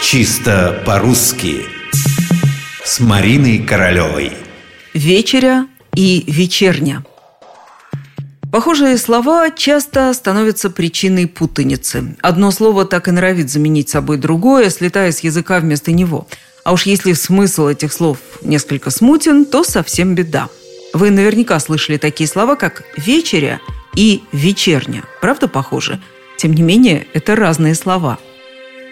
Чисто по-русски С Мариной Королевой Вечеря и вечерня Похожие слова часто становятся причиной путаницы. Одно слово так и норовит заменить собой другое, слетая с языка вместо него. А уж если смысл этих слов несколько смутен, то совсем беда. Вы наверняка слышали такие слова, как «вечеря» и «вечерня». Правда похожи? Тем не менее, это разные слова –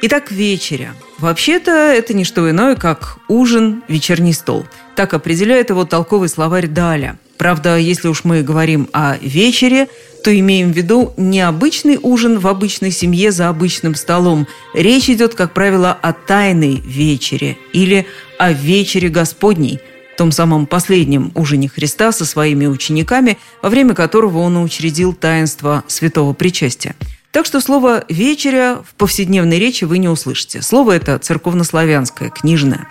Итак, вечеря. Вообще-то это не что иное, как ужин, вечерний стол. Так определяет его толковый словарь Даля. Правда, если уж мы говорим о вечере, то имеем в виду не обычный ужин в обычной семье за обычным столом. Речь идет, как правило, о тайной вечере или о вечере Господней, том самом последнем ужине Христа со своими учениками, во время которого он учредил таинство святого причастия – так что слово «вечеря» в повседневной речи вы не услышите. Слово это церковнославянское, книжное.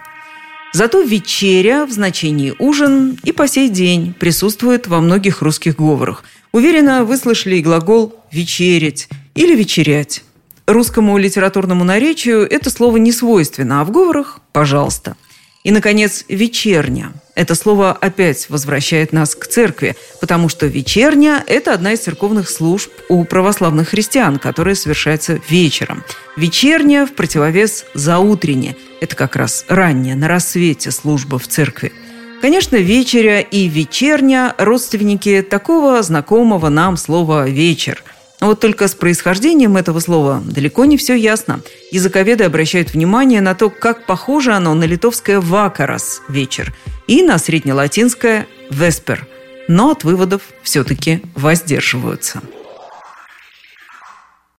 Зато «вечеря» в значении «ужин» и по сей день присутствует во многих русских говорах. Уверенно вы слышали и глагол «вечерить» или «вечерять». Русскому литературному наречию это слово не свойственно, а в говорах – пожалуйста. И, наконец, «вечерня». Это слово опять возвращает нас к церкви, потому что вечерня – это одна из церковных служб у православных христиан, которая совершается вечером. Вечерня в противовес заутренне – это как раз ранняя, на рассвете служба в церкви. Конечно, вечеря и вечерня – родственники такого знакомого нам слова «вечер». А вот только с происхождением этого слова далеко не все ясно. Языковеды обращают внимание на то, как похоже оно на литовское «вакарас» – «вечер» и на среднелатинское «веспер», но от выводов все-таки воздерживаются.